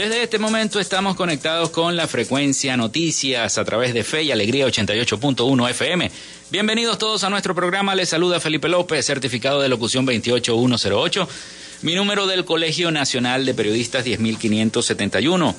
Desde este momento estamos conectados con la frecuencia noticias a través de Fe y Alegría 88.1 FM. Bienvenidos todos a nuestro programa. Les saluda Felipe López, certificado de locución 28108. Mi número del Colegio Nacional de Periodistas 10571.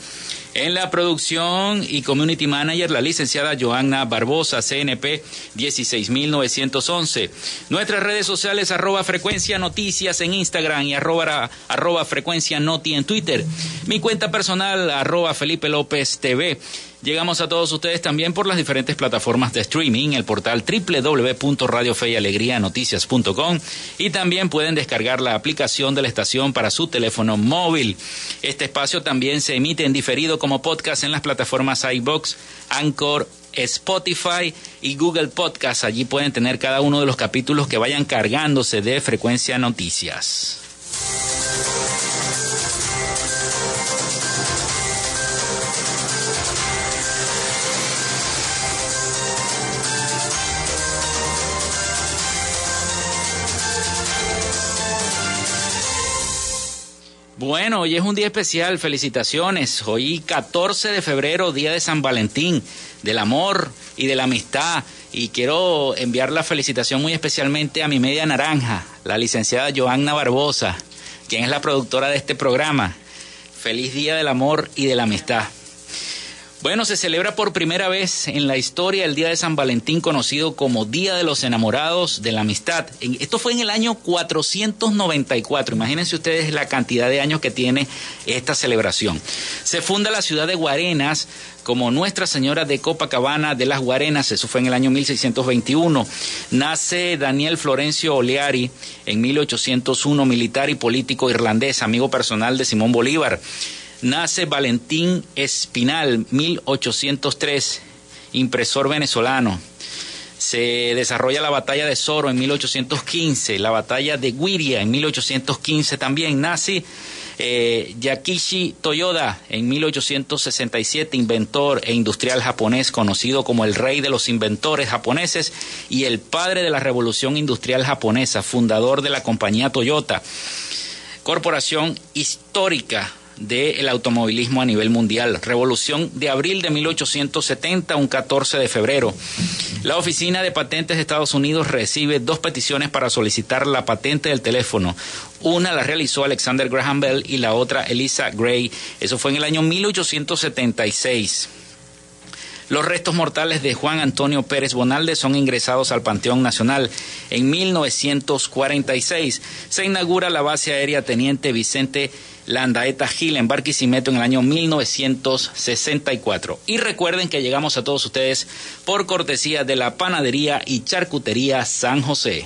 En la producción y community manager, la licenciada Joanna Barbosa, CNP 16911. Nuestras redes sociales, arroba frecuencia noticias en Instagram y arroba, arroba frecuencia noti en Twitter. Mi cuenta personal, arroba Felipe López TV. Llegamos a todos ustedes también por las diferentes plataformas de streaming, el portal www.radiofeyalegrianoticias.com y también pueden descargar la aplicación de la estación para su teléfono móvil. Este espacio también se emite en diferido como podcast en las plataformas iBox, Anchor, Spotify y Google Podcast. Allí pueden tener cada uno de los capítulos que vayan cargándose de frecuencia noticias. Hoy es un día especial, felicitaciones. Hoy 14 de febrero, día de San Valentín, del amor y de la amistad. Y quiero enviar la felicitación muy especialmente a mi media naranja, la licenciada Joanna Barbosa, quien es la productora de este programa. Feliz día del amor y de la amistad. Bueno, se celebra por primera vez en la historia el Día de San Valentín, conocido como Día de los Enamorados de la Amistad. Esto fue en el año 494. Imagínense ustedes la cantidad de años que tiene esta celebración. Se funda la ciudad de Guarenas como Nuestra Señora de Copacabana de las Guarenas, eso fue en el año 1621. Nace Daniel Florencio Oleari en 1801, militar y político irlandés, amigo personal de Simón Bolívar nace Valentín Espinal, 1803, impresor venezolano. Se desarrolla la batalla de Soro en 1815, la batalla de Guiria en 1815 también. Nace eh, Yakishi Toyoda en 1867, inventor e industrial japonés, conocido como el rey de los inventores japoneses y el padre de la revolución industrial japonesa, fundador de la compañía Toyota. Corporación histórica del automovilismo a nivel mundial. Revolución de abril de 1870, un 14 de febrero. La Oficina de Patentes de Estados Unidos recibe dos peticiones para solicitar la patente del teléfono. Una la realizó Alexander Graham Bell y la otra Elisa Gray. Eso fue en el año 1876. Los restos mortales de Juan Antonio Pérez Bonalde son ingresados al Panteón Nacional. En 1946 se inaugura la base aérea Teniente Vicente Landaeta Gil en Barquisimeto en el año 1964. Y recuerden que llegamos a todos ustedes por cortesía de la Panadería y Charcutería San José.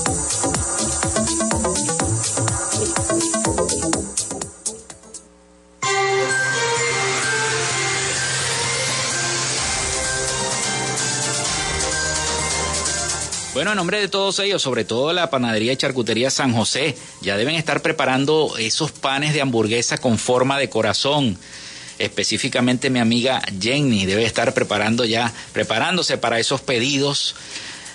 Bueno, en nombre de todos ellos, sobre todo la panadería y charcutería San José, ya deben estar preparando esos panes de hamburguesa con forma de corazón. Específicamente mi amiga Jenny debe estar preparando ya, preparándose para esos pedidos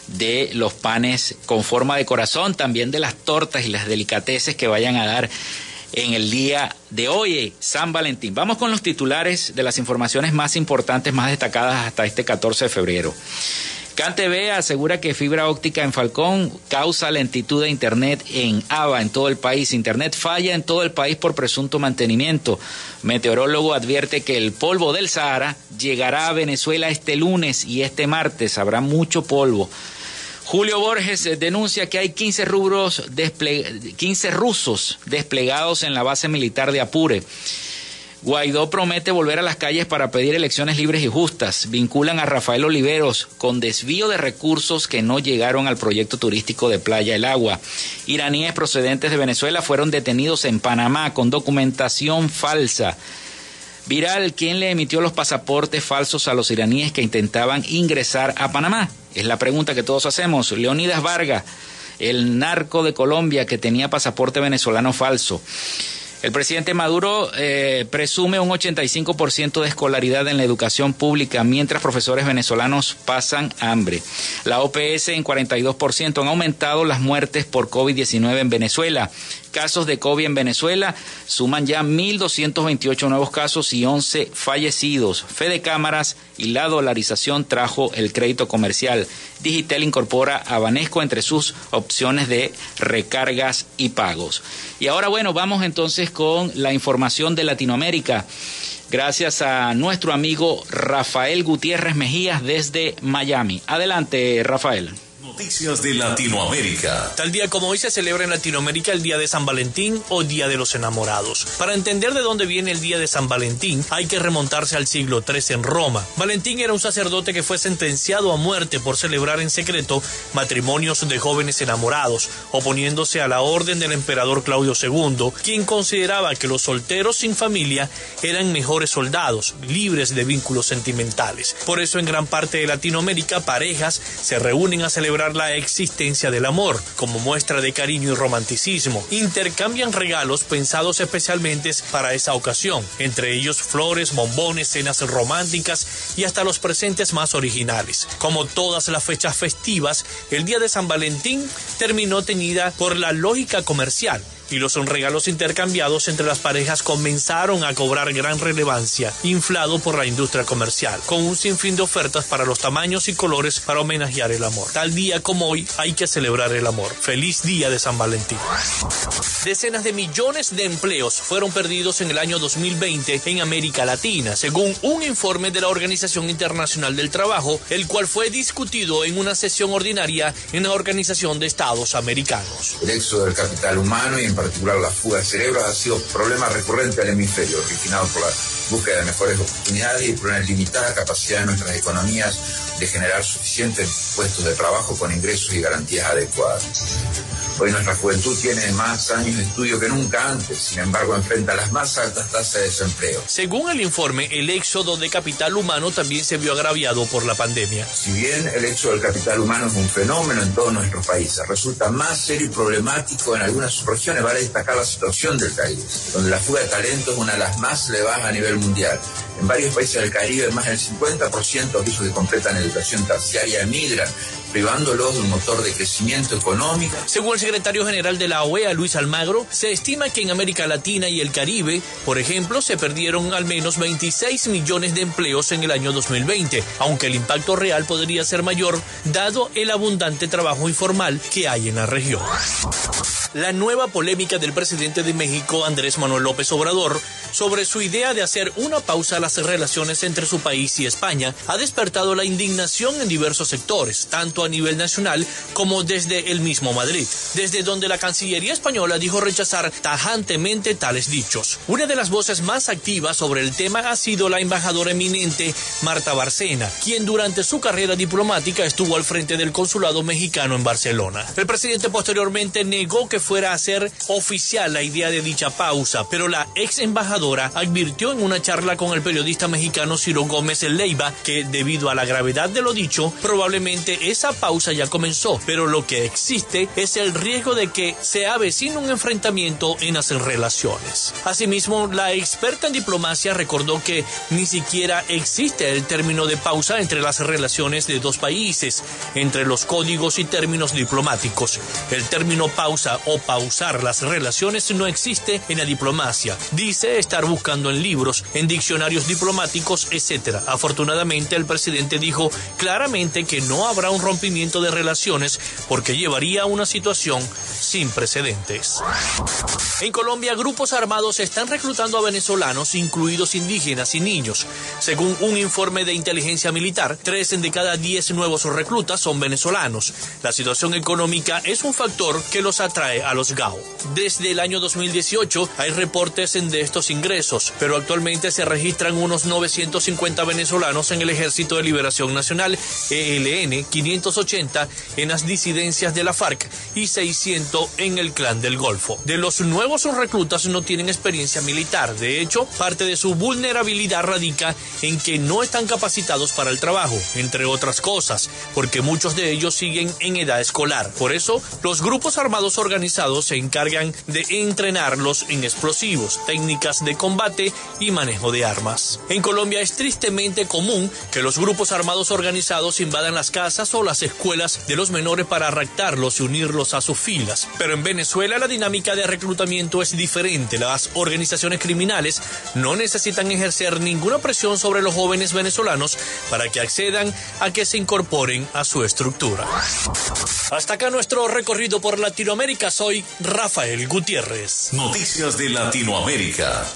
de los panes con forma de corazón, también de las tortas y las delicateces que vayan a dar en el día de hoy, San Valentín. Vamos con los titulares de las informaciones más importantes, más destacadas hasta este 14 de febrero. CanTV asegura que fibra óptica en Falcón causa lentitud de Internet en ABA en todo el país. Internet falla en todo el país por presunto mantenimiento. Meteorólogo advierte que el polvo del Sahara llegará a Venezuela este lunes y este martes. Habrá mucho polvo. Julio Borges denuncia que hay 15, rubros 15 rusos desplegados en la base militar de Apure. Guaidó promete volver a las calles para pedir elecciones libres y justas. Vinculan a Rafael Oliveros con desvío de recursos que no llegaron al proyecto turístico de Playa El Agua. Iraníes procedentes de Venezuela fueron detenidos en Panamá con documentación falsa. Viral, ¿quién le emitió los pasaportes falsos a los iraníes que intentaban ingresar a Panamá? Es la pregunta que todos hacemos. Leonidas Vargas, el narco de Colombia que tenía pasaporte venezolano falso. El presidente Maduro eh, presume un 85% de escolaridad en la educación pública, mientras profesores venezolanos pasan hambre. La OPS en 42% han aumentado las muertes por COVID-19 en Venezuela casos de COVID en Venezuela suman ya 1.228 nuevos casos y 11 fallecidos. Fede Cámaras y la dolarización trajo el crédito comercial. Digital incorpora a Banesco entre sus opciones de recargas y pagos. Y ahora bueno, vamos entonces con la información de Latinoamérica. Gracias a nuestro amigo Rafael Gutiérrez Mejías desde Miami. Adelante, Rafael. Noticias de Latinoamérica. Tal día como hoy se celebra en Latinoamérica el Día de San Valentín o Día de los Enamorados. Para entender de dónde viene el Día de San Valentín, hay que remontarse al siglo III en Roma. Valentín era un sacerdote que fue sentenciado a muerte por celebrar en secreto matrimonios de jóvenes enamorados, oponiéndose a la orden del emperador Claudio II, quien consideraba que los solteros sin familia eran mejores soldados, libres de vínculos sentimentales. Por eso en gran parte de Latinoamérica parejas se reúnen a celebrar la existencia del amor, como muestra de cariño y romanticismo. Intercambian regalos pensados especialmente para esa ocasión, entre ellos flores, bombones, cenas románticas y hasta los presentes más originales. Como todas las fechas festivas, el día de San Valentín terminó teñida por la lógica comercial y los regalos intercambiados entre las parejas comenzaron a cobrar gran relevancia, inflado por la industria comercial, con un sinfín de ofertas para los tamaños y colores para homenajear el amor. Tal día como hoy hay que celebrar el amor. Feliz día de San Valentín. Decenas de millones de empleos fueron perdidos en el año 2020 en América Latina, según un informe de la Organización Internacional del Trabajo, el cual fue discutido en una sesión ordinaria en la Organización de Estados Americanos. El éxodo del capital humano y particular la fuga de cerebros, ha sido problema recurrente del hemisferio, originado por la búsqueda de mejores oportunidades y por una limitada capacidad de nuestras economías de generar suficientes puestos de trabajo con ingresos y garantías adecuadas. Hoy nuestra juventud tiene más años de estudio que nunca antes, sin embargo enfrenta las más altas tasas de desempleo. Según el informe, el éxodo de capital humano también se vio agraviado por la pandemia. Si bien el éxodo del capital humano es un fenómeno en todos nuestros países, resulta más serio y problemático en algunas regiones. Vale destacar la situación del Caribe, donde la fuga de talento es una de las más elevadas a nivel mundial. En varios países del Caribe, más del 50% de aquellos que completan educación terciaria emigran privándolos de un motor de crecimiento económico. Según el secretario general de la OEA, Luis Almagro, se estima que en América Latina y el Caribe, por ejemplo, se perdieron al menos 26 millones de empleos en el año 2020, aunque el impacto real podría ser mayor dado el abundante trabajo informal que hay en la región. La nueva polémica del presidente de México, Andrés Manuel López Obrador, sobre su idea de hacer una pausa a las relaciones entre su país y España ha despertado la indignación en diversos sectores, tanto a nivel nacional como desde el mismo Madrid, desde donde la Cancillería española dijo rechazar tajantemente tales dichos. Una de las voces más activas sobre el tema ha sido la embajadora eminente Marta Barcena, quien durante su carrera diplomática estuvo al frente del consulado mexicano en Barcelona. El presidente posteriormente negó que fuera a hacer oficial la idea de dicha pausa, pero la ex embajadora advirtió en una charla con el periodista mexicano Ciro Gómez Leiva que debido a la gravedad de lo dicho, probablemente esa pausa ya comenzó, pero lo que existe es el riesgo de que se avecine un enfrentamiento en las relaciones. Asimismo, la experta en diplomacia recordó que ni siquiera existe el término de pausa entre las relaciones de dos países, entre los códigos y términos diplomáticos. El término pausa o pausar las relaciones no existe en la diplomacia. Dice estar buscando en libros, en diccionarios diplomáticos, etc. Afortunadamente, el presidente dijo claramente que no habrá un rompimiento de relaciones porque llevaría a una situación sin precedentes. En Colombia, grupos armados están reclutando a venezolanos, incluidos indígenas y niños. Según un informe de inteligencia militar, tres de cada diez nuevos reclutas son venezolanos. La situación económica es un factor que los atrae a los GAO. Desde el año 2018 hay reportes de estos ingresos, pero actualmente se registran unos 950 venezolanos en el Ejército de Liberación Nacional, ELN, 580 en las disidencias de la FARC y 600 en el Clan del Golfo. De los nuevos reclutas no tienen experiencia militar, de hecho, parte de su vulnerabilidad radica en que no están capacitados para el trabajo, entre otras cosas, porque muchos de ellos siguen en edad escolar. Por eso, los grupos armados organizados se encargan de entrenarlos en explosivos, técnicas de combate y manejo de armas. En Colombia es tristemente común que los grupos armados organizados invadan las casas o las escuelas de los menores para raptarlos y unirlos a sus filas. Pero en Venezuela la dinámica de reclutamiento es diferente. Las organizaciones criminales no necesitan ejercer ninguna presión sobre los jóvenes venezolanos para que accedan a que se incorporen a su estructura. Hasta acá nuestro recorrido por Latinoamérica. Soy Rafael Gutiérrez. Noticias de Latinoamérica.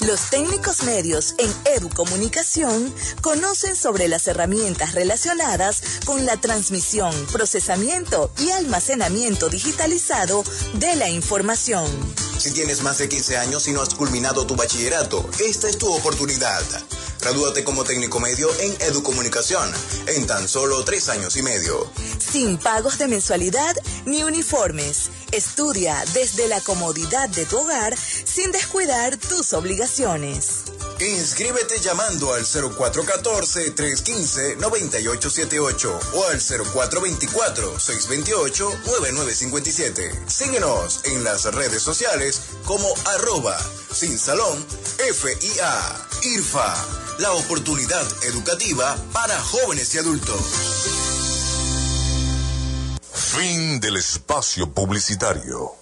Los técnicos medios en Educomunicación conocen sobre las herramientas relacionadas con la transmisión, procesamiento y almacenamiento digitalizado de la información. Si tienes más de 15 años y no has culminado tu bachillerato, esta es tu oportunidad. Gradúate como técnico medio en Educomunicación en tan solo tres años y medio. Sin pagos de mensualidad ni uniformes. Estudia desde la comodidad de tu hogar sin descuidar tus obligaciones. Inscríbete llamando al 0414-315-9878 o al 0424-628-9957. Síguenos en las redes sociales como arroba sin salón FIA IRFA, la oportunidad educativa para jóvenes y adultos. Fin del espacio publicitario.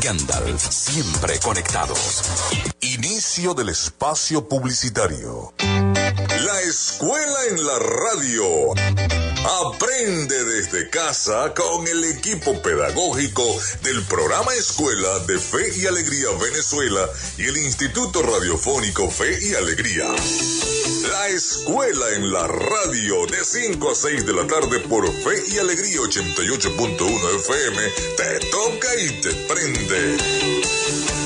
Gandalf, siempre conectados. Inicio del espacio publicitario. La Escuela en la Radio. Aprende desde casa con el equipo pedagógico del programa Escuela de Fe y Alegría Venezuela y el Instituto Radiofónico Fe y Alegría. La Escuela en la Radio de 5 a 6 de la tarde por Fe y Alegría 88.1 FM te toca y te prende.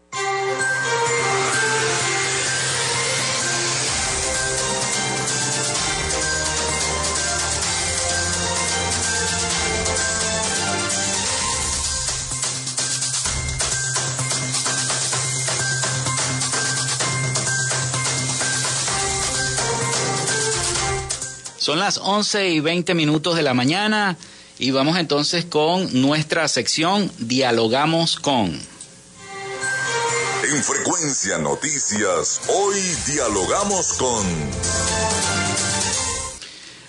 Son las 11 y 20 minutos de la mañana y vamos entonces con nuestra sección Dialogamos con. En Frecuencia Noticias, hoy dialogamos con...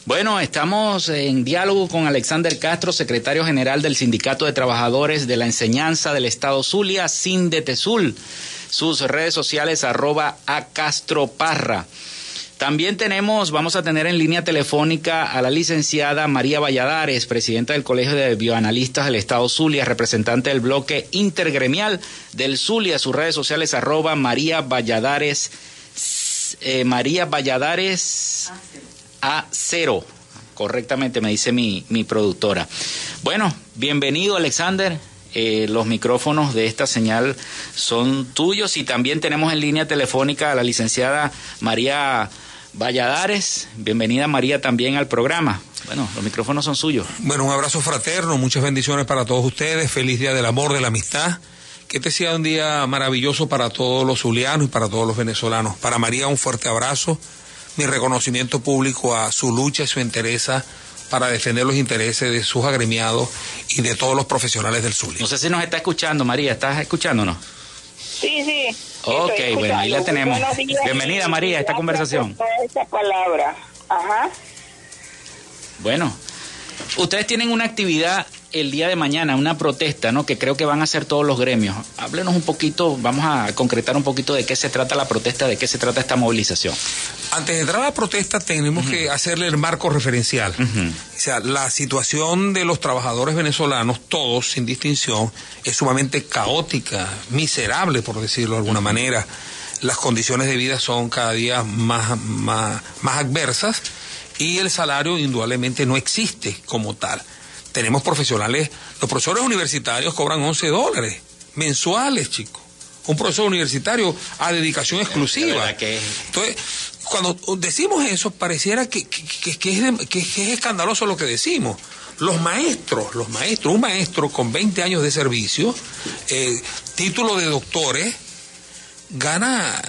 Bueno, estamos en diálogo con Alexander Castro, secretario general del Sindicato de Trabajadores de la Enseñanza del Estado Zulia, Sindetesul. Sus redes sociales arroba a Castro Parra. También tenemos, vamos a tener en línea telefónica a la licenciada María Valladares, presidenta del Colegio de Bioanalistas del Estado Zulia, representante del bloque intergremial del Zulia, sus redes sociales arroba María Valladares, eh, María Valladares A0. Correctamente me dice mi, mi productora. Bueno, bienvenido Alexander. Eh, los micrófonos de esta señal son tuyos y también tenemos en línea telefónica a la licenciada María Valladares. Bienvenida María también al programa. Bueno, los micrófonos son suyos. Bueno, un abrazo fraterno, muchas bendiciones para todos ustedes, feliz día del amor, de la amistad. Que este sea un día maravilloso para todos los zulianos y para todos los venezolanos. Para María un fuerte abrazo, mi reconocimiento público a su lucha y su interés para defender los intereses de sus agremiados y de todos los profesionales del Zulia. No sé si nos está escuchando, María, ¿estás escuchándonos? Sí, sí. Ok, bueno, ahí la tenemos. Bienvenida, María, a esta conversación. Esta palabra. Ajá. Bueno, ustedes tienen una actividad el día de mañana, una protesta, ¿no? Que creo que van a hacer todos los gremios. Háblenos un poquito, vamos a concretar un poquito de qué se trata la protesta, de qué se trata esta movilización. Antes de entrar a la protesta tenemos que hacerle el marco referencial. O sea, la situación de los trabajadores venezolanos, todos sin distinción, es sumamente caótica, miserable, por decirlo de alguna manera. Las condiciones de vida son cada día más, más, más adversas y el salario indudablemente no existe como tal. Tenemos profesionales, los profesores universitarios cobran 11 dólares mensuales, chicos. Un profesor universitario a dedicación exclusiva. Entonces, cuando decimos eso, pareciera que, que, que, es de- que- que es escandaloso lo que decimos. Los maestros, los maestros, un maestro con 20 años de servicio, eh, título de doctores, gana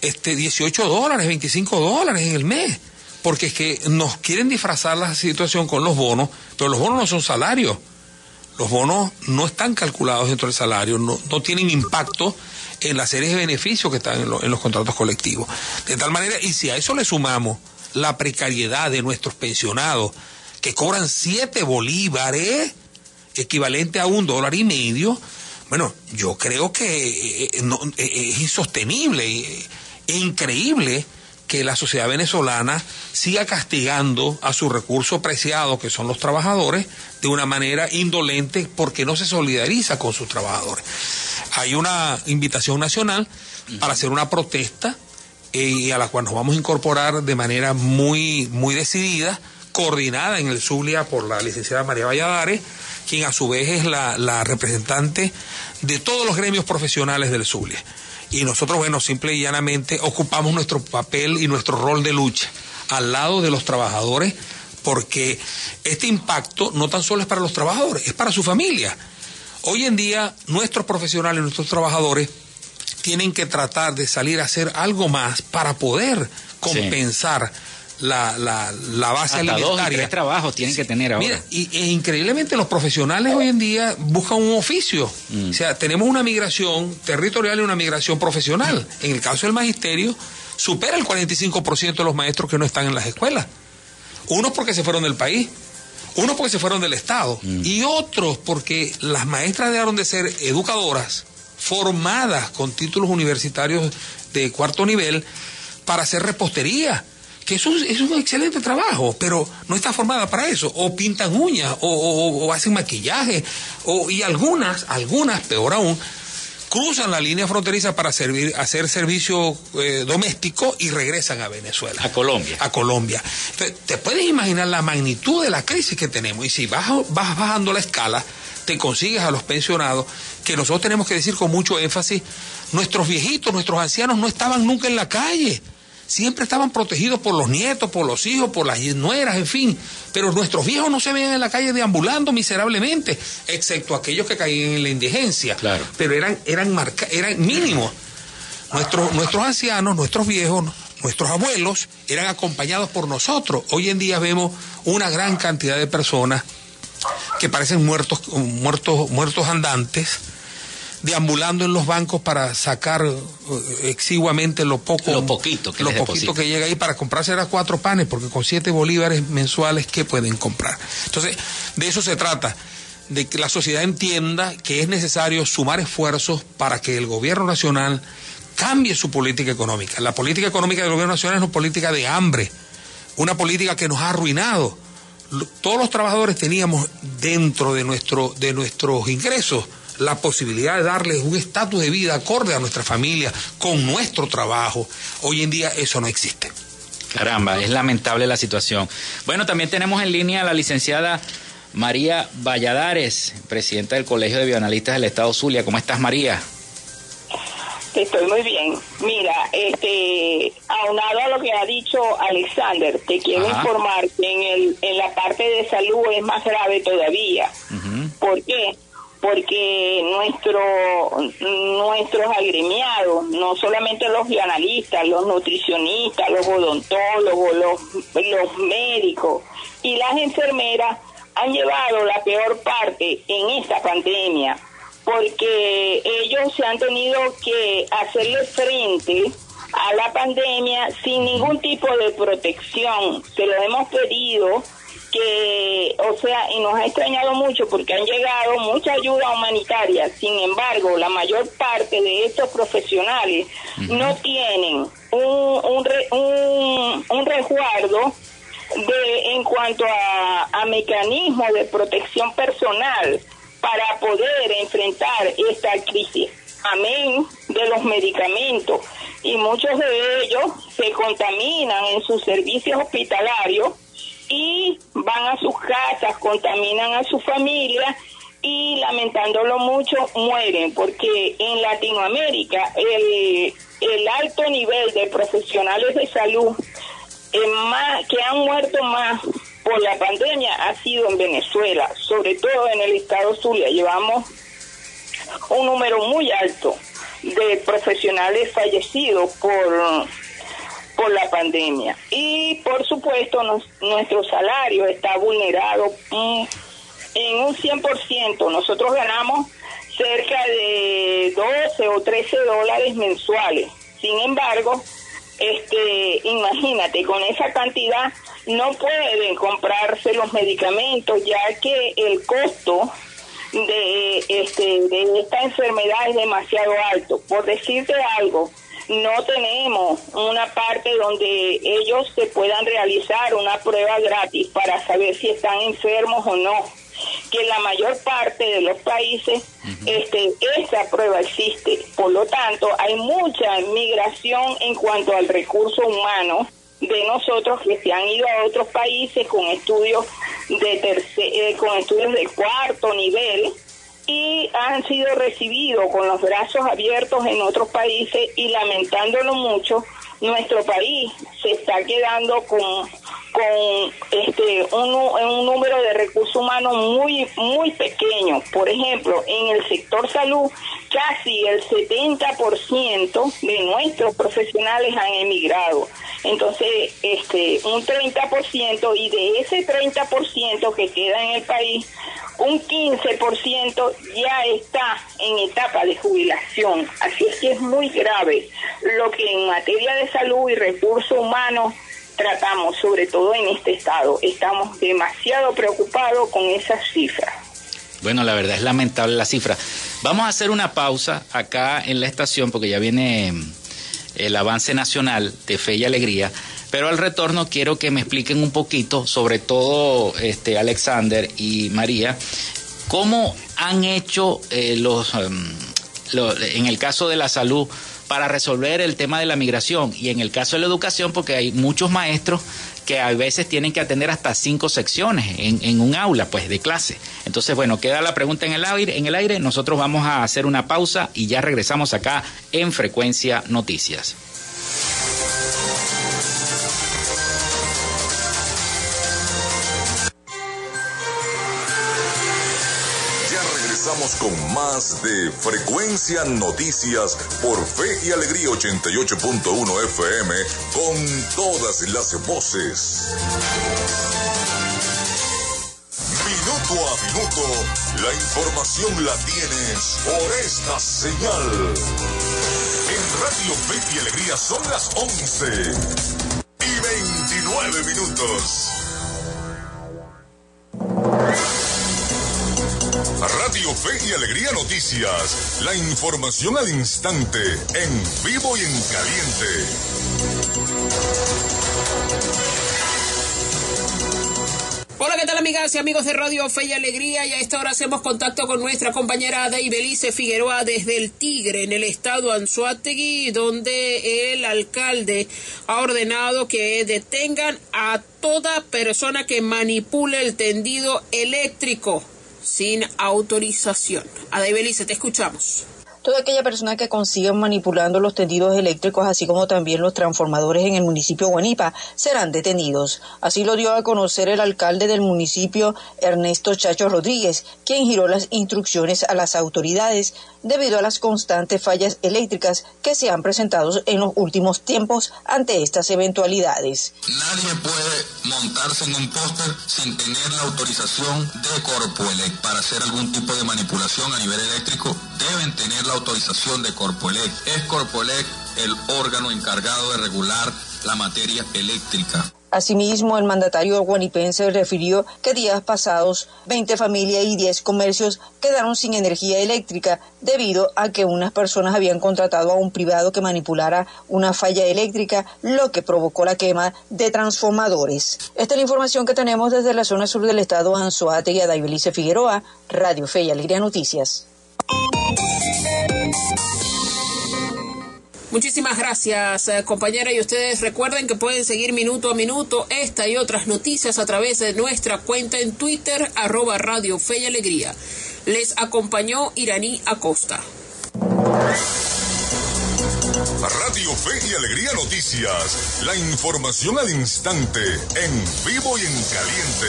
este 18 dólares, 25 dólares en el mes. Porque es que nos quieren disfrazar la situación con los bonos, pero los bonos no son salarios. Los bonos no están calculados dentro del salario, no, no tienen impacto en las series de beneficios que están en, lo- en los contratos colectivos. De tal manera, y si a eso le sumamos la precariedad de nuestros pensionados, que cobran 7 bolívares, equivalente a un dólar y medio, bueno, yo creo que eh, no, eh, es insostenible eh, e increíble que la sociedad venezolana siga castigando a su recurso preciado, que son los trabajadores, de una manera indolente porque no se solidariza con sus trabajadores. Hay una invitación nacional para hacer una protesta eh, y a la cual nos vamos a incorporar de manera muy, muy decidida, coordinada en el Zulia por la licenciada María Valladares, quien a su vez es la, la representante de todos los gremios profesionales del Zulia. Y nosotros, bueno, simple y llanamente ocupamos nuestro papel y nuestro rol de lucha al lado de los trabajadores, porque este impacto no tan solo es para los trabajadores, es para su familia. Hoy en día, nuestros profesionales, nuestros trabajadores, tienen que tratar de salir a hacer algo más para poder compensar la, la, la base Hasta dos y alimentaria. tres trabajos tienen que tener ahora. Mira, y, e increíblemente los profesionales hoy en día buscan un oficio. Mm. O sea, tenemos una migración territorial y una migración profesional. En el caso del magisterio, supera el 45% de los maestros que no están en las escuelas. Unos porque se fueron del país, unos porque se fueron del Estado, Mm. y otros porque las maestras dejaron de ser educadoras, formadas con títulos universitarios de cuarto nivel, para hacer repostería que eso es, un excelente trabajo, pero no está formada para eso. O pintan uñas, o, o- o hacen maquillaje, o, y algunas, algunas, peor aún, cruzan la línea fronteriza para servir, hacer servicio eh, doméstico y regresan a Venezuela. A Colombia. A Colombia. Entonces, te puedes imaginar la magnitud de la crisis que tenemos. Y si vas bajando la escala, te consigues a los pensionados, que nosotros tenemos que decir con mucho énfasis, nuestros viejitos, nuestros ancianos no estaban nunca en la calle. Siempre estaban protegidos por los nietos, por los hijos, por las nueras, en fin. Pero nuestros viejos no se veían en la calle deambulando miserablemente, excepto aquellos que caían en la indigencia. Claro. Pero eran, eran, marca, eran mínimos. Nuestros, nuestros ancianos, nuestros viejos, nuestros abuelos eran acompañados por nosotros. Hoy en día vemos una gran cantidad de personas que parecen muertos, muertos, muertos andantes, deambulando en los bancos para sacar eh, exiguamente lo poco, Lo poquito que lo poquito que llega ahí para comprarse las cuatro panes, porque con siete bolívares mensuales, ¿qué pueden comprar? Entonces, de eso se trata, de que la sociedad entienda que es necesario sumar esfuerzos para que el gobierno nacional cambie su política económica. La política económica del gobierno nacional es una política de hambre, una política que nos ha arruinado. Todos los trabajadores teníamos dentro de, nuestro, de nuestros ingresos la posibilidad de darles un estatus de vida acorde a nuestra familia, con nuestro trabajo. Hoy en día eso no existe. Caramba, es lamentable la situación. Bueno, también tenemos en línea a la licenciada María Valladares, presidenta del Colegio de Bioanalistas del Estado Zulia. ¿Cómo estás, María? Estoy muy bien. Mira, este, aunado a lo que ha dicho Alexander, te quiero Ajá. informar que en, el, en la parte de salud es más grave todavía. ¿Por qué? Porque nuestro, nuestros agremiados, no solamente los bioanalistas, los nutricionistas, los odontólogos, los, los médicos y las enfermeras han llevado la peor parte en esta pandemia, porque ellos se han tenido que hacerle frente a la pandemia sin ningún tipo de protección. Se lo hemos pedido que, o sea, y nos ha extrañado mucho porque han llegado mucha ayuda humanitaria. Sin embargo, la mayor parte de estos profesionales no tienen un, un, re- un, un resguardo de en cuanto a, a mecanismos de protección personal para poder enfrentar esta crisis. Amén de los medicamentos. Y muchos de ellos se contaminan en sus servicios hospitalarios y van a sus casas, contaminan a su familia y lamentándolo mucho mueren porque en Latinoamérica el, el alto nivel de profesionales de salud eh, que han muerto más por la pandemia ha sido en Venezuela, sobre todo en el estado Zulia. Llevamos un número muy alto de profesionales fallecidos por por la pandemia. Y por supuesto nuestro salario está vulnerado mm, en un 100%. Nosotros ganamos cerca de 12 o 13 dólares mensuales. Sin embargo, este, imagínate, con esa cantidad no pueden comprarse los medicamentos ya que el costo de este de esta enfermedad es demasiado alto. Por decirte algo, no tenemos una parte donde ellos se puedan realizar una prueba gratis para saber si están enfermos o no. Que en la mayor parte de los países este, esa prueba existe. Por lo tanto, hay mucha migración en cuanto al recurso humano de nosotros que se han ido a otros países con estudios de tercer, eh, con estudios de cuarto nivel y han sido recibidos con los brazos abiertos en otros países y lamentándolo mucho, nuestro país se está quedando con, con este un, un número de recursos humanos muy muy pequeño. Por ejemplo, en el sector salud, casi el 70% de nuestros profesionales han emigrado. Entonces, este un 30% y de ese 30% que queda en el país, un 15% ya está en etapa de jubilación. Así es que es muy grave lo que en materia de salud y recursos humanos tratamos, sobre todo en este estado. Estamos demasiado preocupados con esas cifras. Bueno, la verdad es lamentable la cifra. Vamos a hacer una pausa acá en la estación porque ya viene mm, el avance nacional de Fe y Alegría. Pero al retorno quiero que me expliquen un poquito, sobre todo este Alexander y María, cómo han hecho eh, los, em, en el caso de la salud para resolver el tema de la migración y en el caso de la educación porque hay muchos maestros que a veces tienen que atender hasta cinco secciones en, un aula pues de clase. Entonces, bueno, queda la pregunta en el aire, en el aire. Nosotros vamos a hacer una pausa y ya regresamos acá en Frecuencia Noticias. Con más de Frecuencia Noticias por Fe y Alegría 88.1 FM con todas las voces. Minuto a minuto, la información la tienes por esta señal. En Radio Fe y Alegría son las 11 y 29 minutos. Radio Fe y Alegría Noticias. La información al instante, en vivo y en caliente. Hola, ¿qué tal amigas y amigos de Radio Fe y Alegría? Y a esta hora hacemos contacto con nuestra compañera Daibelice Figueroa desde el Tigre, en el estado Anzuategui, donde el alcalde ha ordenado que detengan a toda persona que manipule el tendido eléctrico sin autorización. Adaibelice, te escuchamos. Toda aquella persona que consiga manipulando los tendidos eléctricos, así como también los transformadores en el municipio Guanipa, serán detenidos. Así lo dio a conocer el alcalde del municipio, Ernesto Chacho Rodríguez, quien giró las instrucciones a las autoridades debido a las constantes fallas eléctricas que se han presentado en los últimos tiempos ante estas eventualidades. Nadie puede montarse en un póster sin tener la autorización de Corpoelec para hacer algún tipo de manipulación a nivel eléctrico. Deben tener la autorización de Corpoelec. Es Corpoelec el órgano encargado de regular la materia eléctrica. Asimismo, el mandatario guanipense refirió que días pasados 20 familias y 10 comercios quedaron sin energía eléctrica debido a que unas personas habían contratado a un privado que manipulara una falla eléctrica, lo que provocó la quema de transformadores. Esta es la información que tenemos desde la zona sur del estado Anzoate y Daibelice Figueroa, Radio Fe y Alegría Noticias. Muchísimas gracias, eh, compañera. Y ustedes recuerden que pueden seguir minuto a minuto esta y otras noticias a través de nuestra cuenta en Twitter, arroba Radio Fe y Alegría. Les acompañó Iraní Acosta. Radio Fe y Alegría Noticias. La información al instante, en vivo y en caliente.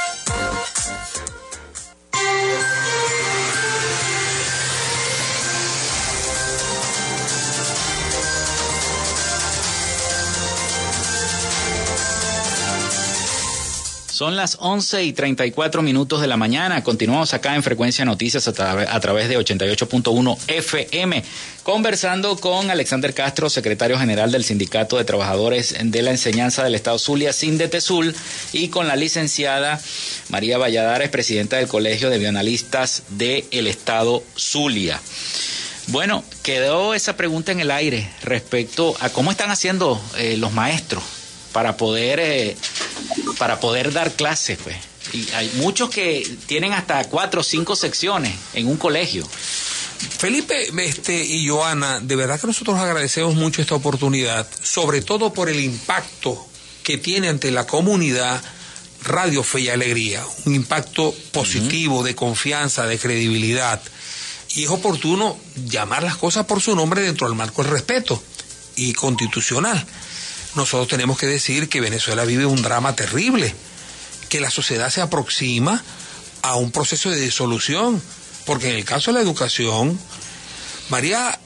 Son las 11 y 34 minutos de la mañana. Continuamos acá en Frecuencia Noticias a, tra a través de 88.1 FM, conversando con Alexander Castro, secretario general del Sindicato de Trabajadores de la Enseñanza del Estado Zulia, Sindetesul, y con la licenciada María Valladares, presidenta del Colegio de Bioanalistas del Estado Zulia. Bueno, quedó esa pregunta en el aire respecto a cómo están haciendo eh, los maestros para poder eh, para poder dar clases pues y hay muchos que tienen hasta cuatro o cinco secciones en un colegio Felipe este, y Joana, de verdad que nosotros agradecemos mucho esta oportunidad, sobre todo por el impacto que tiene ante la comunidad Radio Fe y Alegría, un impacto positivo, uh -huh. de confianza, de credibilidad. Y es oportuno llamar las cosas por su nombre dentro del marco del respeto y constitucional nosotros tenemos que decir que Venezuela vive un drama terrible, que la sociedad se aproxima a un proceso de disolución, porque en el caso de la educación, María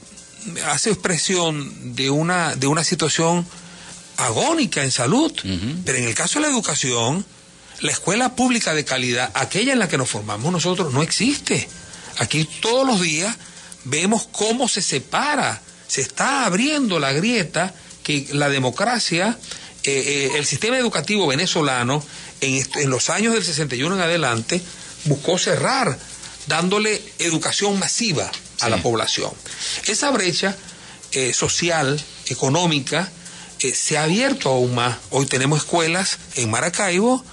hace expresión de una, de una situación agónica en salud, uh -huh. pero en el caso de la educación, la escuela pública de calidad, aquella en la que nos formamos nosotros, no existe. Aquí todos los días vemos cómo se separa, se está abriendo la grieta que la democracia, eh, eh, el sistema educativo venezolano, en, en, los años del 61 en adelante, buscó cerrar, dándole educación masiva a sí. la población. Esa brecha eh, social, económica, se ha abierto aún más. Hoy tenemos escuelas en Maracaibo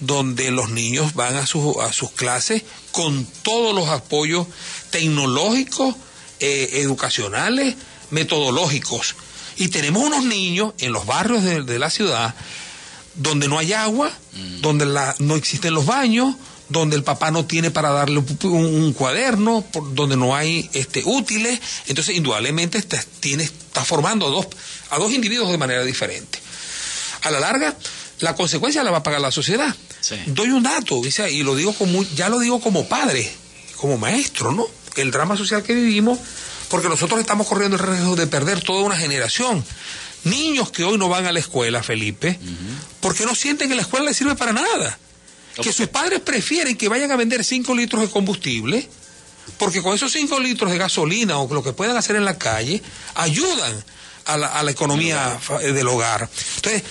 donde los niños van a, su, a sus clases con todos los apoyos tecnológicos, educacionales, metodológicos y tenemos unos niños en los barrios de, de la ciudad donde no hay agua, mm. donde la, no existen los baños, donde el papá no tiene para darle un, un cuaderno, por, donde no hay este, útiles. Entonces, indudablemente, está, tiene, está formando a dos, a dos individuos de manera diferente. A la larga, la consecuencia la va a pagar la sociedad. Sí. Doy un dato, dice, y lo digo como, ya lo digo como padre, como maestro, ¿no? El drama social que vivimos porque nosotros estamos corriendo el riesgo de perder toda una generación. Niños que hoy no van a la escuela, Felipe, uh -huh. porque no sienten que la escuela les sirve para nada. Que sus padres prefieren que vayan a vender 5 litros de combustible, porque con esos 5 litros de gasolina o lo que puedan hacer en la calle, ayudan a la, a la economía del hogar. Entonces,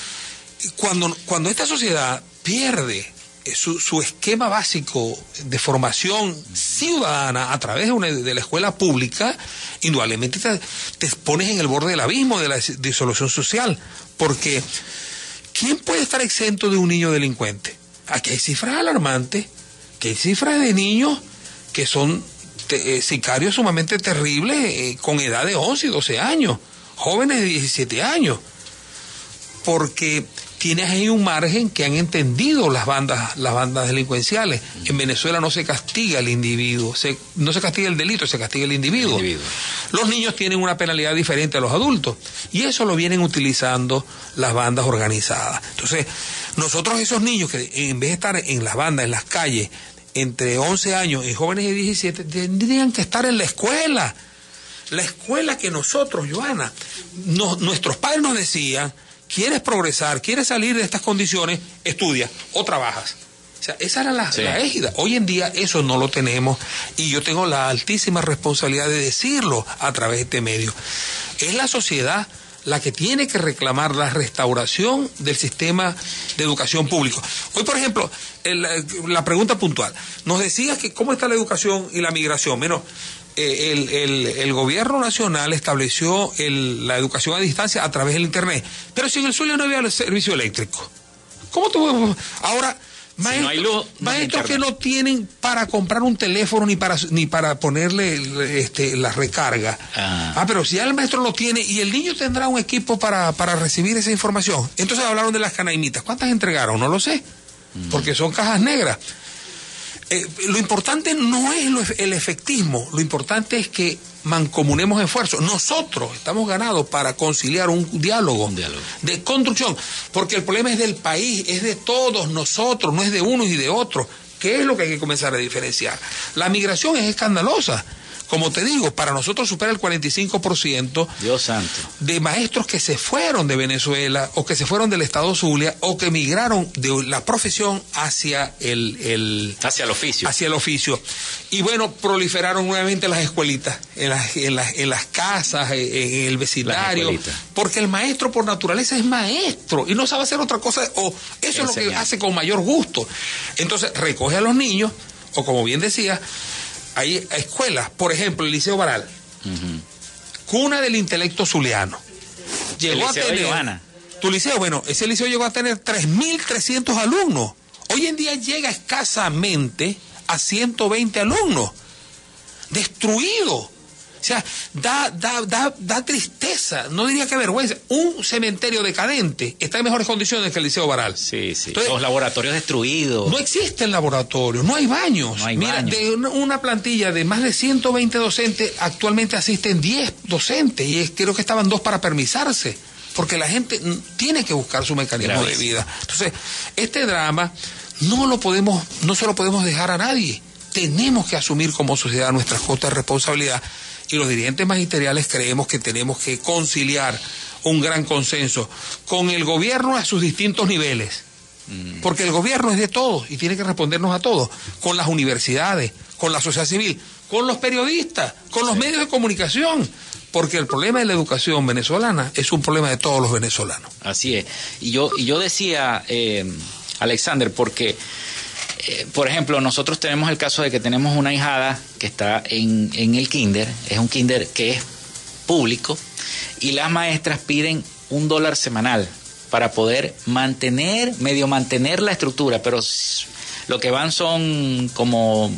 cuando, cuando esta sociedad pierde su, su, esquema básico de formación ciudadana a través de, una, de la escuela pública, indudablemente te, te, pones en el borde del abismo de la disolución social. Porque, ¿quién puede estar exento de un niño delincuente? Aquí hay cifras alarmantes, que hay cifras de niños que son eh, sicarios sumamente terribles eh, con edad de 11 y 12 años, jóvenes de 17 años. Porque tienes ahí un margen que han entendido las bandas, las bandas delincuenciales. En Venezuela no se castiga el individuo, se, no se castiga el delito, se castiga el individuo. el individuo. Los niños tienen una penalidad diferente a los adultos y eso lo vienen utilizando las bandas organizadas. Entonces, nosotros esos niños que en vez de estar en las bandas, en las calles, entre 11 años y jóvenes de 17, tendrían que estar en la escuela. La escuela que nosotros, Joana, nuestros padres nos decían, quieres progresar, quieres salir de estas condiciones, estudia o trabajas. O sea, esa era la, sí. la, égida. Hoy en día eso no lo tenemos y yo tengo la altísima responsabilidad de decirlo a través de este medio. Es la sociedad la que tiene que reclamar la restauración del sistema de educación público. Hoy, por ejemplo, el, la pregunta puntual. Nos decías que cómo está la educación y la migración. Menos, el, el, el, gobierno nacional estableció la educación a distancia a través del Internet. Pero si en el suelo no había el servicio eléctrico. ¿Cómo tú? Ahora, Maestros, no hay luz, no hay maestros que no tienen para comprar un teléfono ni para ni para ponerle este, la recarga. Ah. pero si ya el maestro lo tiene y el niño tendrá un equipo para, para recibir esa información. Entonces hablaron de las canaimitas. ¿Cuántas entregaron? No lo sé. Mm. Porque son cajas negras. Eh, lo importante no es lo- el efectismo, lo importante es que mancomunemos esfuerzos. Nosotros estamos ganados para conciliar un diálogo, de construcción, porque el problema es del país, es de todos nosotros, no es de unos y de otros. ¿Qué es lo que hay que comenzar a diferenciar? La migración es escandalosa. Como te digo, para nosotros supera el 45% Dios santo. de maestros que se fueron de Venezuela o que se fueron del estado Zulia o que migraron de la profesión hacia el, el- Hacia el oficio. hacia el oficio. Y bueno, proliferaron nuevamente las escuelitas, en las, en las, en las casas, en, en el vecindario, porque el maestro por naturaleza es maestro y no sabe hacer otra cosa, o eso es lo que hace con mayor gusto. Entonces recoge a los niños, o como bien decía, hay escuelas, por ejemplo, el Liceo Baral, cuna del intelecto zuliano. Llegó El Liceo a tener, tu liceo, bueno, ese liceo llegó a tener 3.300 alumnos. Hoy en día llega escasamente a 120 alumnos. Destruido. O sea, da, da, da, da tristeza, no diría que vergüenza. Un cementerio decadente está en mejores condiciones que el Liceo Baral. Sí, sí. Entonces- Los laboratorios destruidos. No existen laboratorios, no hay baños. No hay Mira, baños. de una, plantilla de más de 120 docentes, actualmente asisten 10 docentes y es- creo que estaban dos para permisarse, porque la gente tiene que buscar su mecanismo de vida. Entonces, este drama no lo podemos, no se lo podemos dejar a nadie. Tenemos que asumir como sociedad nuestras cotas de responsabilidad y los dirigentes magisteriales creemos que tenemos que conciliar un gran consenso con el gobierno a sus distintos niveles. Porque el gobierno es de todos y tiene que respondernos a todos, con las universidades, con la sociedad civil, con los periodistas, con los medios de comunicación, porque el problema de la educación venezolana es un problema de todos los venezolanos. Así es. Y yo, y yo decía, eh, Alexander, porque, eh, por ejemplo, nosotros tenemos el caso de que tenemos una hijada que está en, en el kinder, es un kinder que es público, y las maestras piden un dólar semanal para poder mantener, medio mantener la estructura, pero lo que van son como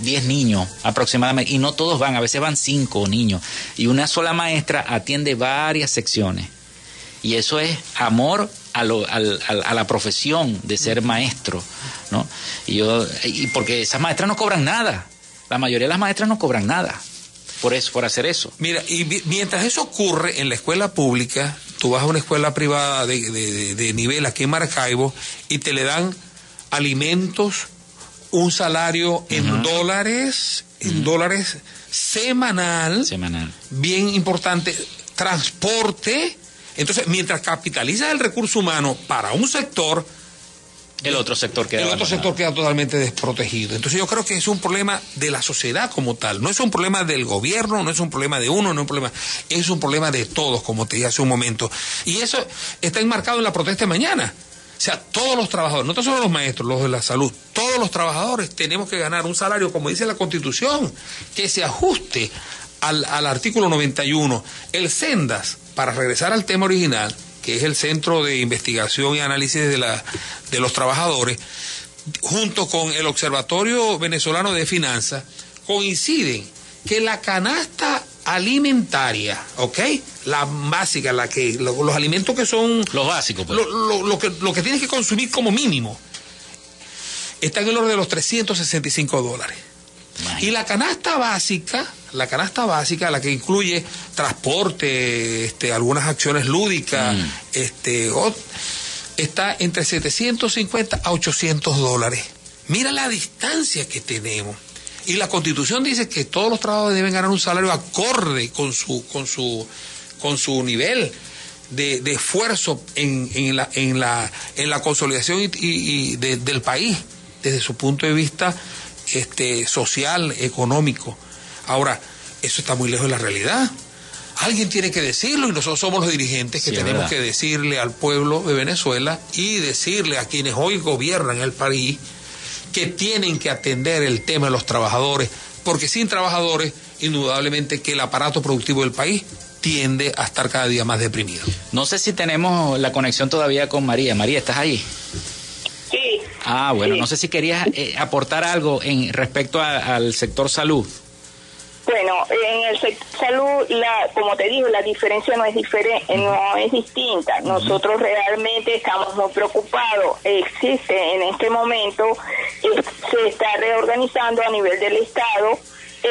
10 niños aproximadamente, y no todos van, a veces van 5 niños, y una sola maestra atiende varias secciones. Y eso es amor a, lo- al- al- a la profesión de ser maestro, ¿no? Y, yo, y porque esas maestras no cobran nada. La mayoría de las maestras no cobran nada por eso, por hacer eso. Mira, y mientras eso ocurre en la escuela pública, tú vas a una escuela privada de, de- de- de nivel aquí en Maracaibo y te le dan alimentos, un salario en dólares, en dólares semanal, Semanal. bien importante, transporte. Entonces, mientras capitalizas el recurso humano para un sector, El otro sector queda el otro sector queda totalmente desprotegido. Entonces yo creo que es un problema de la sociedad como tal. No es un problema del gobierno, no es un problema de uno, no es un problema, es un problema de todos, como te dije hace un momento. Y eso está enmarcado en la protesta de mañana. O sea, todos los trabajadores, no tan solo los maestros, los de la salud, todos los trabajadores tenemos que ganar un salario, como dice la Constitución, que se ajuste al, al artículo 91. El Sendas, para regresar al tema original, que es el Centro de Investigación y Análisis de, la, de los Trabajadores, junto con el Observatorio Venezolano de Finanzas, coinciden que la canasta alimentaria, ¿ok? La básica, la que, lo- los alimentos que son... Los básicos, pues. Lo, lo- lo que, lo que tienes que consumir como mínimo, está en el orden de los 365 dólares. Y la canasta básica, la canasta básica, la que incluye transporte, este, algunas acciones lúdicas, Mm. este, está entre 750 a 800 dólares. Mira la distancia que tenemos. Y la constitución dice que todos los trabajadores deben ganar un salario acorde con su, con su, con su nivel de, de esfuerzo en, en la, en, la, en la consolidación y, y- y de- del país desde su punto de vista este, social, económico. Ahora, eso está muy lejos de la realidad. Alguien tiene que decirlo y nosotros somos los dirigentes que Sí, tenemos verdad. que decirle al pueblo de Venezuela y decirle a quienes hoy gobiernan el país que tienen que atender el tema de los trabajadores, porque sin trabajadores, indudablemente que el aparato productivo del país tiende a estar cada día más deprimido. No sé si tenemos la conexión todavía con María. María, ¿estás ahí? Ah, bueno, no sé si querías eh, aportar algo en respecto al sector salud. Bueno, en el sector salud, la, como te digo, la diferencia no es diferente, no es distinta. Nosotros realmente estamos muy preocupados. Existe en este momento, se está reorganizando a nivel del Estado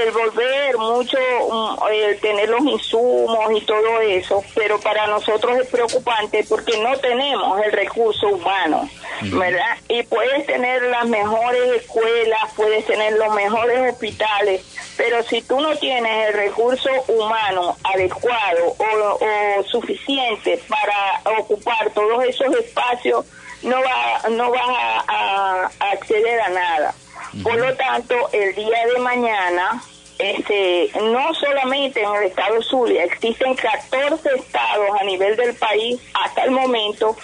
el volver mucho, mm, el tener los insumos y todo eso, pero para nosotros es preocupante porque no tenemos el recurso humano, ¿verdad? Y puedes tener las mejores escuelas, puedes tener los mejores hospitales, pero si tú no tienes el recurso humano adecuado o, suficiente para ocupar todos esos espacios, no va, no vas a acceder a nada. Por lo tanto, el día de mañana, este, no solamente en el estado Zulia, existen 14 estados a nivel del país hasta el momento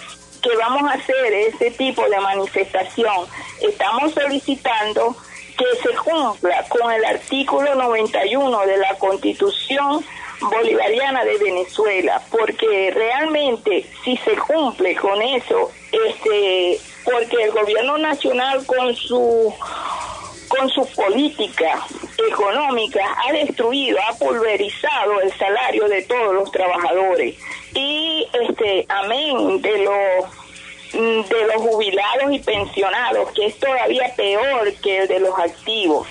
que vamos a hacer ese tipo de manifestación. Estamos solicitando que se cumpla con el artículo 91 de la Constitución bolivariana de Venezuela, porque realmente si se cumple con eso, este, porque el gobierno nacional con su con su política económica ha destruido, ha pulverizado el salario de todos los trabajadores y este amén de los de los jubilados y pensionados, que es todavía peor que el de los activos.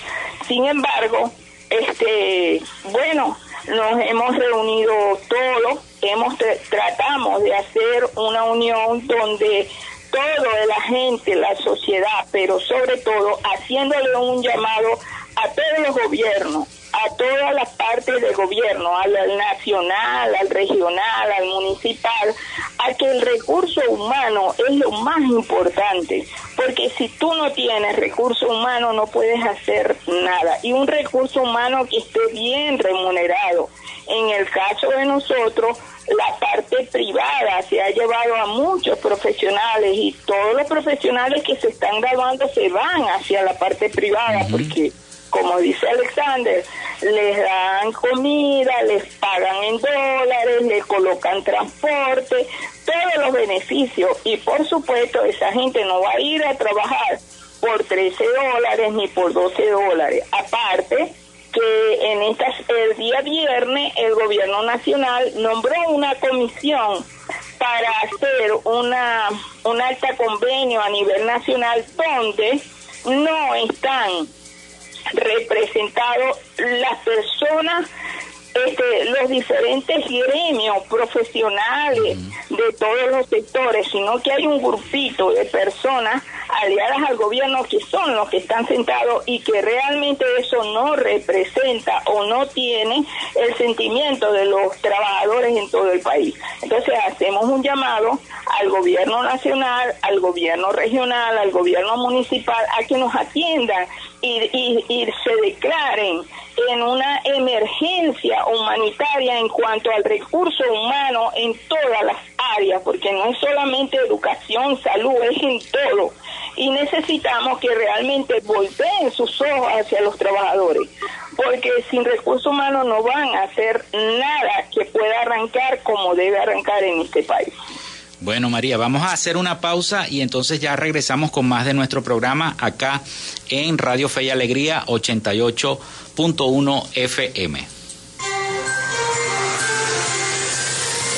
Sin embargo, este bueno, nos hemos reunido todos, hemos tratamos de hacer una unión donde todo la gente, la sociedad, pero sobre todo haciéndole un llamado a todos los gobiernos, a todas las partes del gobierno, al, nacional, al regional, al municipal, a que el recurso humano es lo más importante, porque si tú no tienes recurso humano no puedes hacer nada, y un recurso humano que esté bien remunerado. En el caso de nosotros, la parte privada se ha llevado a muchos profesionales y todos los profesionales que se están graduando se van hacia la parte privada porque como dice Alexander, les dan comida, les pagan en dólares, les colocan transporte, todos los beneficios y por supuesto esa gente no va a ir a trabajar por 13 dólares ni por 12 dólares. Aparte, que en estas, el día viernes el gobierno nacional nombró una comisión para hacer una, un alta convenio a nivel nacional donde no están representados las personas este, los diferentes gremios profesionales de todos los sectores, sino que hay un grupito de personas aliadas al gobierno que son los que están sentados y que realmente eso no representa o no tiene el sentimiento de los trabajadores en todo el país. Entonces hacemos un llamado al gobierno nacional, al gobierno regional, al gobierno municipal a que nos atiendan y, y, se declaren en una emergencia humanitaria en cuanto al recurso humano en todas las áreas, porque no es solamente educación, salud, es en todo. Y necesitamos que realmente volteen sus ojos hacia los trabajadores, porque sin recurso humano no van a hacer nada que pueda arrancar como debe arrancar en este país. Bueno, María, vamos a hacer una pausa y entonces ya regresamos con más de nuestro programa acá en Radio Fe y Alegría 88.1 FM.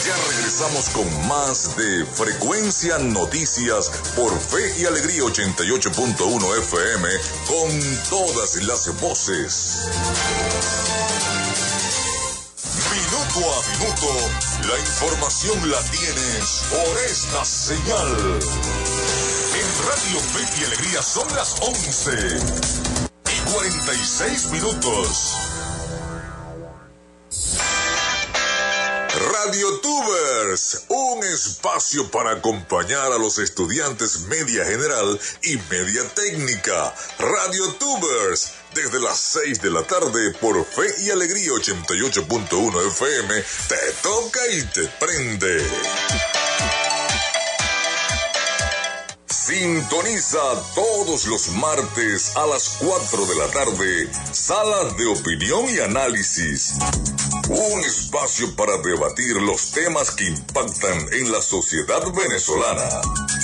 Ya regresamos con más de Frecuencia Noticias por Fe y Alegría 88.1 FM con todas las voces. A minuto, la información la tienes por esta señal. En Radio Fe y Alegría son las 11 y 46 minutos. Radio Tubers, un espacio para acompañar a los estudiantes media general y media técnica. Radio Tubers, desde las 6 de la tarde por Fe y Alegría 88.1 FM, te toca y te prende. Sintoniza todos los martes a las 4 de la tarde, Sala de Opinión y Análisis. Un espacio para debatir los temas que impactan en la sociedad venezolana.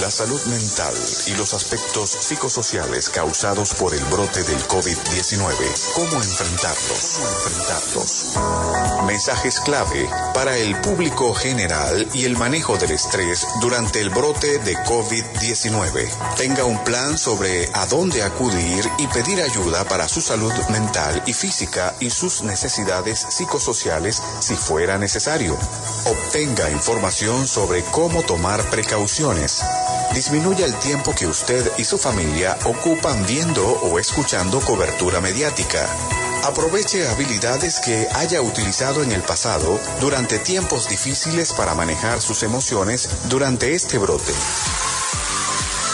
La salud mental y los aspectos psicosociales causados por el brote del COVID-19. ¿Cómo enfrentarlos? ¿Cómo enfrentarlos? Mensajes clave para el público general y el manejo del estrés durante el brote de COVID-19. Tenga un plan sobre a dónde acudir y pedir ayuda para su salud mental y física y sus necesidades psicosociales si fuera necesario. Obtenga información sobre cómo tomar precauciones. Disminuya el tiempo que usted y su familia ocupan viendo o escuchando cobertura mediática. Aproveche habilidades que haya utilizado en el pasado durante tiempos difíciles para manejar sus emociones durante este brote.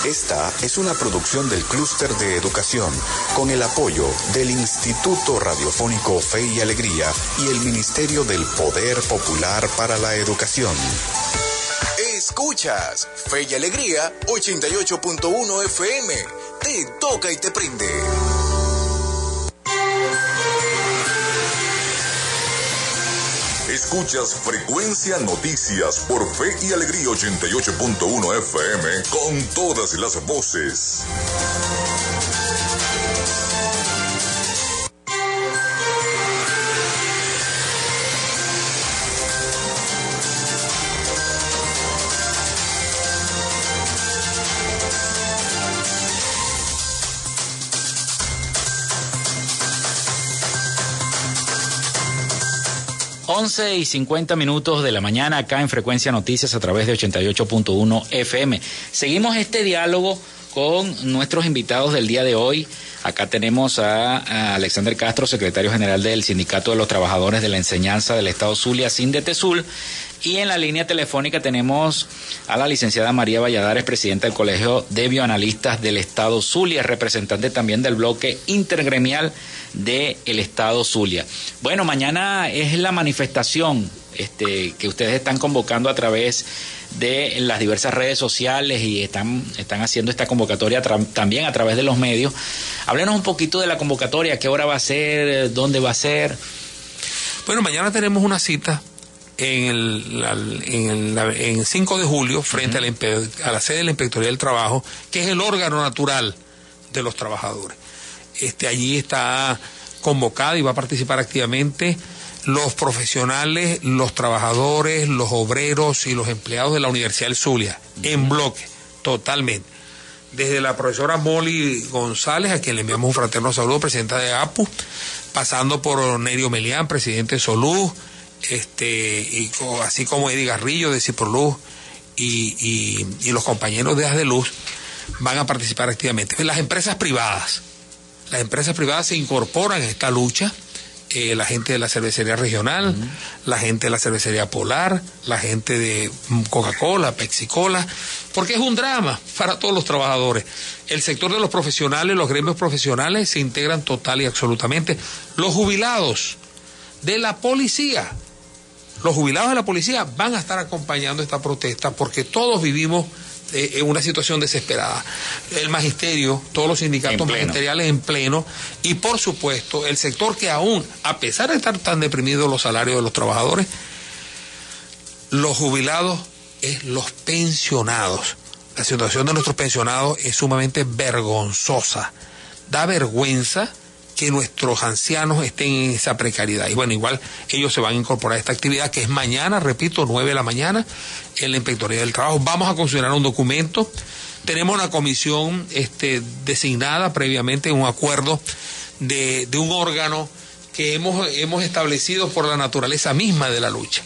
Esta es una producción del Clúster de Educación con el apoyo del Instituto Radiofónico Fe y Alegría y el Ministerio del Poder Popular para la Educación. Escuchas Fe y Alegría 88.1 FM. Te toca y te prende. Escuchas Frecuencia Noticias por Fe y Alegría 88.1 FM con todas las voces. Once y 50 minutos de la mañana acá en Frecuencia Noticias a través de 88.1 FM. Seguimos este diálogo con nuestros invitados del día de hoy. Acá tenemos a, a Alexander Castro, secretario general del Sindicato de los Trabajadores de la Enseñanza del Estado Zulia, Sindetesul. Y en la línea telefónica tenemos a la licenciada María Valladares, presidenta del Colegio de Bioanalistas del Estado Zulia, representante también del bloque intergremial del Estado Zulia. Bueno, mañana es la manifestación este, que ustedes están convocando a través de las diversas redes sociales y están, están haciendo esta convocatoria también a través de los medios. Háblenos un poquito de la convocatoria, qué hora va a ser, dónde va a ser. Bueno, mañana tenemos una cita en el, en, el, en 5 de julio frente uh -huh. a, la, a la sede de la Inspectoría del Trabajo, que es el órgano natural de los trabajadores. Este, allí está convocada y va a participar activamente los profesionales, los trabajadores, los obreros y los empleados de la Universidad del Zulia, uh -huh. en bloque, totalmente. Desde la profesora Molly González, a quien le enviamos un fraterno saludo, presidenta de APU, pasando por Nerio Melián, presidente de Soluz, este, y así como Eddie Garrillo de Ciproluz y, y, y, los compañeros de Haz de Luz van a participar activamente. Las empresas privadas, las empresas privadas se incorporan a esta lucha. Eh, la gente de la cervecería regional, uh -huh. la gente de la cervecería polar, la gente de Coca-Cola, Pepsi-Cola, porque es un drama para todos los trabajadores. El sector de los profesionales, los gremios profesionales se integran total y absolutamente. Los jubilados de la policía, los jubilados de la policía van a estar acompañando esta protesta porque todos vivimos eh, en una situación desesperada. El magisterio, todos los sindicatos en magisteriales en pleno y por supuesto el sector que aún, a pesar de estar tan deprimidos los salarios de los trabajadores, los jubilados es los pensionados. La situación de nuestros pensionados es sumamente vergonzosa. Da vergüenza que nuestros ancianos estén en esa precariedad. Y bueno, igual ellos se van a incorporar a esta actividad que es mañana, repito, 9 de la mañana en la Inspectoría del Trabajo. Vamos a considerar un documento. Tenemos una comisión este, designada previamente, un acuerdo de, un órgano que hemos, hemos establecido por la naturaleza misma de la lucha.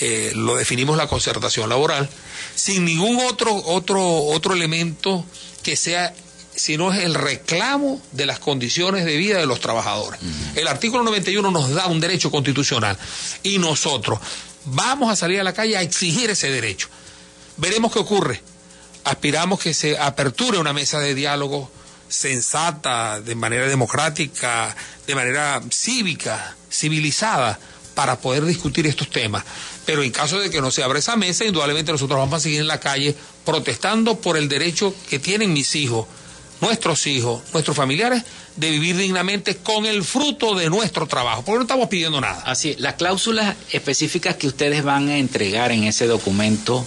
Eh, lo definimos la concertación laboral, sin ningún otro, otro, otro elemento que sea sino es el reclamo de las condiciones de vida de los trabajadores. Uh -huh. El artículo 91 nos da un derecho constitucional y nosotros vamos a salir a la calle a exigir ese derecho. Veremos qué ocurre. Aspiramos que se aperture una mesa de diálogo sensata, de manera democrática, de manera cívica, civilizada, para poder discutir estos temas. Pero en caso de que no se abra esa mesa, indudablemente nosotros vamos a seguir en la calle protestando por el derecho que tienen mis hijos, nuestros hijos, nuestros familiares, de vivir dignamente con el fruto de nuestro trabajo, porque no estamos pidiendo nada. Así, las cláusulas específicas que ustedes van a entregar en ese documento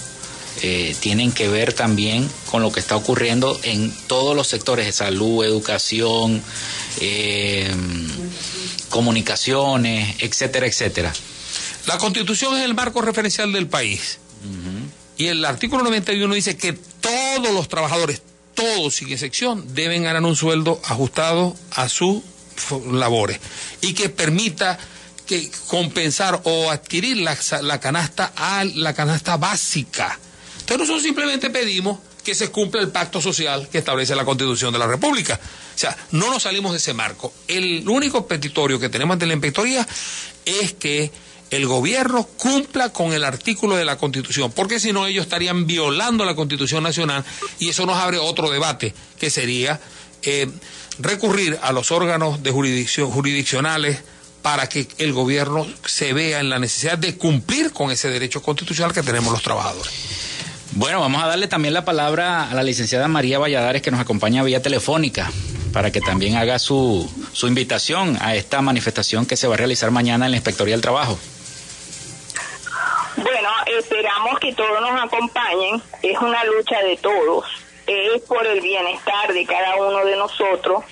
eh, tienen que ver también con lo que está ocurriendo en todos los sectores de salud, educación, eh, comunicaciones, etcétera, etcétera. La constitución es el marco referencial del país. Y el artículo 91 dice que todos los trabajadores, todos sin excepción, deben ganar un sueldo ajustado a sus labores y que permita que compensar o adquirir la, la canasta a la canasta básica. Entonces nosotros simplemente pedimos que se cumpla el pacto social que establece la Constitución de la República. O sea, no nos salimos de ese marco. El único petitorio que tenemos ante la inspectoría es que el gobierno cumpla con el artículo de la Constitución, porque si no ellos estarían violando la Constitución Nacional y eso nos abre otro debate, que sería eh, recurrir a los órganos de jurisdicción, jurisdiccionales para que el gobierno se vea en la necesidad de cumplir con ese derecho constitucional que tenemos los trabajadores. Bueno, vamos a darle también la palabra a la licenciada María Valladares que nos acompaña vía telefónica para que también haga su, su invitación a esta manifestación que se va a realizar mañana en la Inspectoría del Trabajo. Bueno, esperamos que todos nos acompañen. Es una lucha de todos. Es por el bienestar de cada uno de nosotros.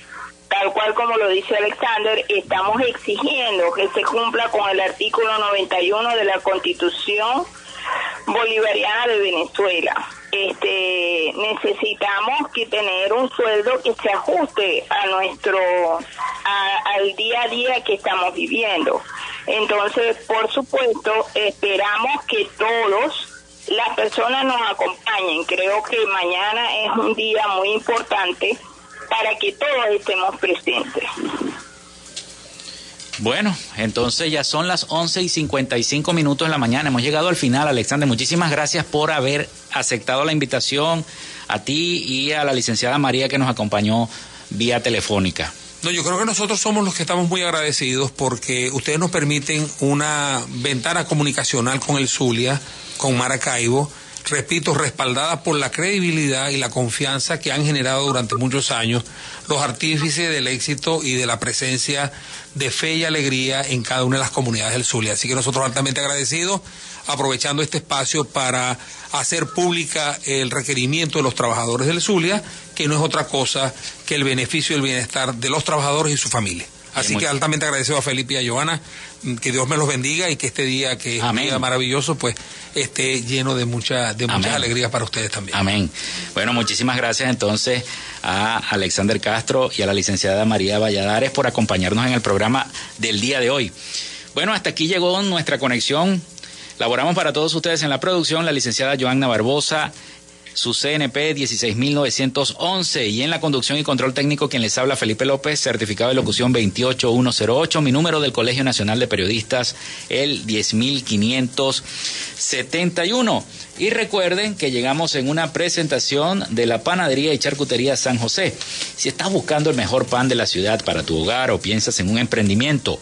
Tal cual como lo dice Alexander, estamos exigiendo que se cumpla con el artículo 91 de la Constitución bolivariana de Venezuela. Este, necesitamos que tener un sueldo que se ajuste a nuestro al día a día que estamos viviendo. Entonces, por supuesto, esperamos que todos las personas nos acompañen. Creo que mañana es un día muy importante para que todos estemos presentes. Bueno, entonces ya son las 11 y 55 minutos de la mañana. Hemos llegado al final, Alexander. Muchísimas gracias por haber aceptado la invitación a ti y a la licenciada María que nos acompañó vía telefónica. No, yo creo que nosotros somos los que estamos muy agradecidos porque ustedes nos permiten una ventana comunicacional con el Zulia, con Maracaibo, repito, respaldada por la credibilidad y la confianza que han generado durante muchos años los artífices del éxito y de la presencia de fe y alegría en cada una de las comunidades del Zulia. Así que nosotros altamente agradecidos, aprovechando este espacio para hacer pública el requerimiento de los trabajadores del Zulia, que no es otra cosa que el beneficio y el bienestar de los trabajadores y su familia. Así que altamente agradecido a Felipe y a Joana, que Dios me los bendiga y que este día, que es un día maravilloso, pues esté lleno de, mucha, de muchas alegrías para ustedes también. Amén. Bueno, muchísimas gracias entonces a Alexander Castro y a la licenciada María Valladares por acompañarnos en el programa del día de hoy. Bueno, hasta aquí llegó nuestra conexión. Laboramos para todos ustedes en la producción la licenciada Joanna Barbosa, su CNP 16911 y en la conducción y control técnico quien les habla Felipe López, certificado de locución 28108, mi número del Colegio Nacional de Periodistas el 10571. Y recuerden que llegamos en una presentación de la Panadería y Charcutería San José. Si estás buscando el mejor pan de la ciudad para tu hogar o piensas en un emprendimiento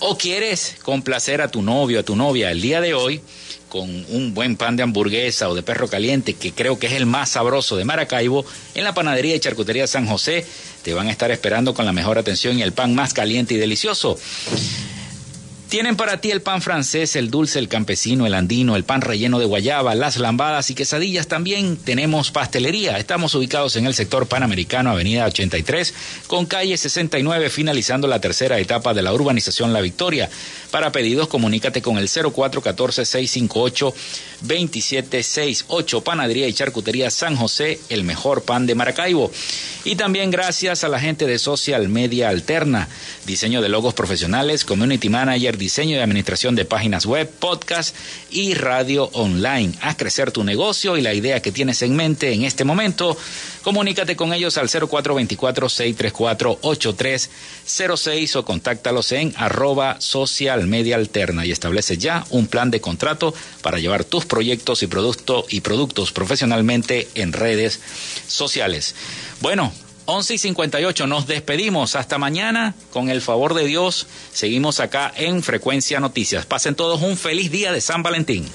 o quieres complacer a tu novio, a tu novia el día de hoy, con un buen pan de hamburguesa o de perro caliente, que creo que es el más sabroso de Maracaibo, en la panadería y charcutería San José te van a estar esperando con la mejor atención y el pan más caliente y delicioso. Tienen para ti el pan francés, el dulce, el campesino, el andino, el pan relleno de guayaba, las lambadas y quesadillas. También tenemos pastelería. Estamos ubicados en el sector panamericano, avenida 83, con calle 69, finalizando la tercera etapa de la urbanización La Victoria. Para pedidos, comunícate con el 0414-658-2768. Panadería y Charcutería San José, el mejor pan de Maracaibo. Y también gracias a la gente de Social Media Alterna, diseño de logos profesionales, community manager, diseño y administración de páginas web, podcast y radio online. Haz crecer tu negocio y la idea que tienes en mente en este momento. Comunícate con ellos al 0424-634-8306 o contáctalos en arroba social media alterna y establece ya un plan de contrato para llevar tus proyectos y, producto, y productos profesionalmente en redes sociales. Bueno, 11 y 58, nos despedimos. Hasta mañana, con el favor de Dios, seguimos acá en Frecuencia Noticias. Pasen todos un feliz día de San Valentín.